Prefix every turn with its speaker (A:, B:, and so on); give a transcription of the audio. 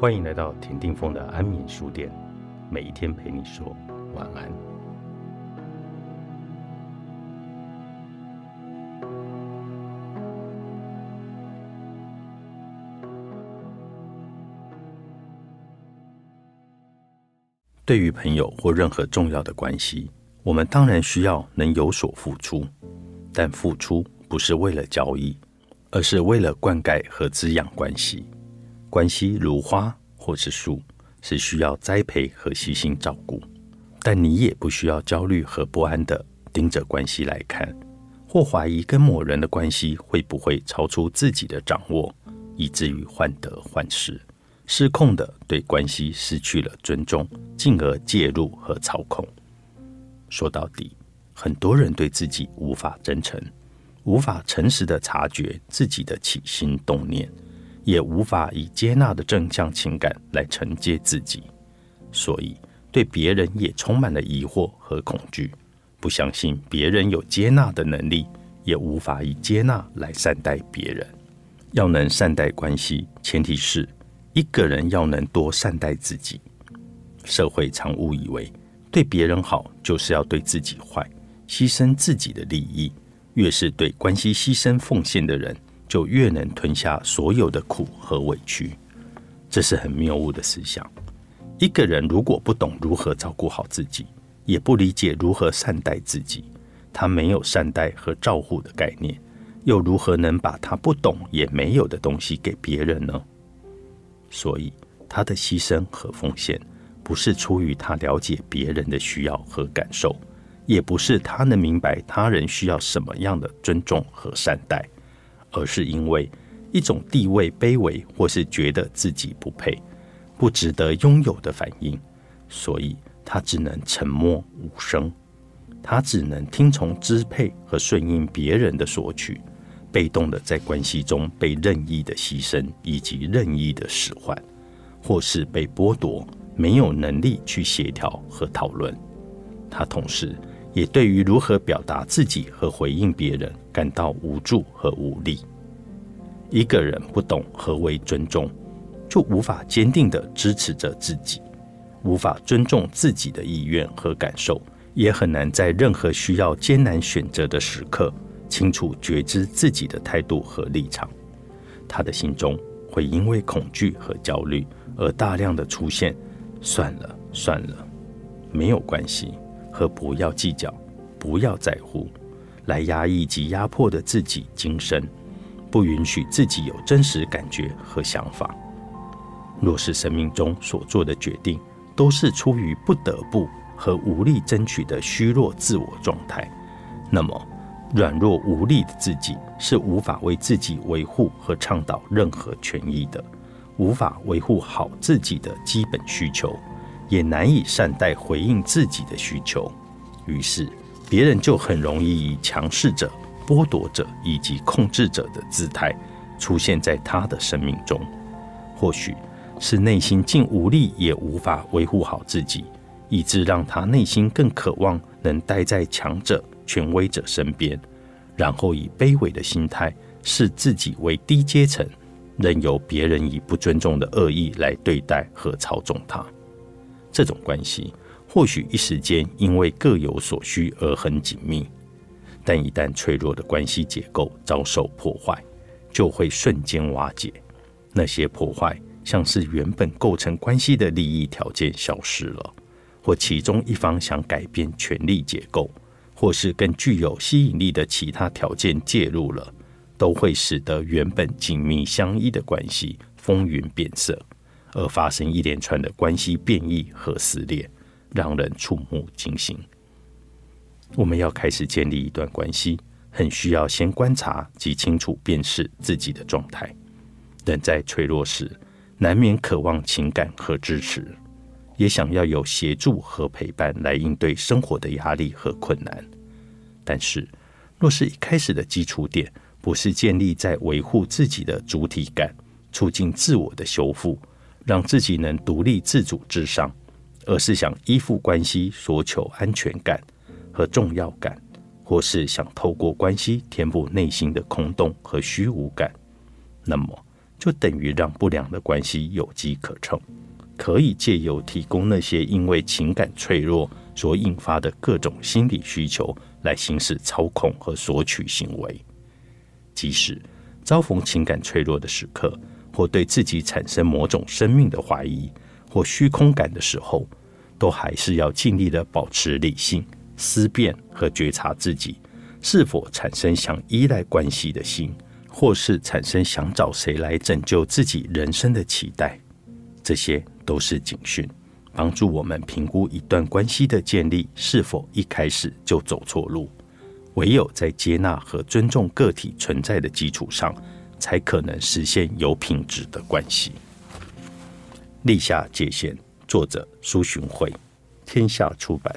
A: 欢迎来到田定峰的安眠书店，每一天陪你说晚安。对于朋友或任何重要的关系，我们当然需要能有所付出，但付出不是为了交易，而是为了灌溉和滋养关系。关系如花或是树，是需要栽培和细心照顾。但你也不需要焦虑和不安的盯着关系来看，或怀疑跟某人的关系会不会超出自己的掌握，以至于患得患失，失控的对关系失去了尊重，进而介入和操控。说到底，很多人对自己无法真诚，无法诚实的察觉自己的起心动念。也无法以接纳的正向情感来承接自己，所以对别人也充满了疑惑和恐惧，不相信别人有接纳的能力，也无法以接纳来善待别人。要能善待关系，前提是一个人要能多善待自己。社会常误以为对别人好就是要对自己坏，牺牲自己的利益。越是对关系牺牲奉献的人。就越能吞下所有的苦和委屈，这是很谬误的思想。一个人如果不懂如何照顾好自己，也不理解如何善待自己，他没有善待和照顾的概念，又如何能把他不懂也没有的东西给别人呢？所以，他的牺牲和奉献，不是出于他了解别人的需要和感受，也不是他能明白他人需要什么样的尊重和善待。而是因为一种地位卑微，或是觉得自己不配、不值得拥有的反应，所以他只能沉默无声，他只能听从支配和顺应别人的索取，被动的在关系中被任意的牺牲以及任意的使唤，或是被剥夺，没有能力去协调和讨论。他同时。也对于如何表达自己和回应别人感到无助和无力。一个人不懂何为尊重，就无法坚定的支持着自己，无法尊重自己的意愿和感受，也很难在任何需要艰难选择的时刻，清楚觉知自己的态度和立场。他的心中会因为恐惧和焦虑而大量的出现“算了算了，没有关系”。和不要计较，不要在乎，来压抑及压迫的自己精神，不允许自己有真实感觉和想法。若是生命中所做的决定都是出于不得不和无力争取的虚弱自我状态，那么软弱无力的自己是无法为自己维护和倡导任何权益的，无法维护好自己的基本需求。也难以善待回应自己的需求，于是别人就很容易以强势者、剥夺者以及控制者的姿态出现在他的生命中。或许是内心竟无力，也无法维护好自己，以致让他内心更渴望能待在强者、权威者身边，然后以卑微的心态视自己为低阶层，任由别人以不尊重的恶意来对待和操纵他。这种关系或许一时间因为各有所需而很紧密，但一旦脆弱的关系结构遭受破坏，就会瞬间瓦解。那些破坏像是原本构成关系的利益条件消失了，或其中一方想改变权力结构，或是更具有吸引力的其他条件介入了，都会使得原本紧密相依的关系风云变色。而发生一连串的关系变异和撕裂，让人触目惊心。我们要开始建立一段关系，很需要先观察及清楚辨识自己的状态。人在脆弱时，难免渴望情感和支持，也想要有协助和陪伴来应对生活的压力和困难。但是，若是一开始的基础点不是建立在维护自己的主体感，促进自我的修复。让自己能独立自主至上，而是想依附关系索求安全感和重要感，或是想透过关系填补内心的空洞和虚无感，那么就等于让不良的关系有机可乘，可以借由提供那些因为情感脆弱所引发的各种心理需求来行使操控和索取行为。即使遭逢情感脆弱的时刻，或对自己产生某种生命的怀疑或虚空感的时候，都还是要尽力的保持理性、思辨和觉察自己是否产生想依赖关系的心。或是产生想找谁来拯救自己人生的期待，这些都是警讯，帮助我们评估一段关系的建立是否一开始就走错路。唯有在接纳和尊重个体存在的基础上，才可能实现有品质的关系。立下界限，作者苏洵慧，天下出版。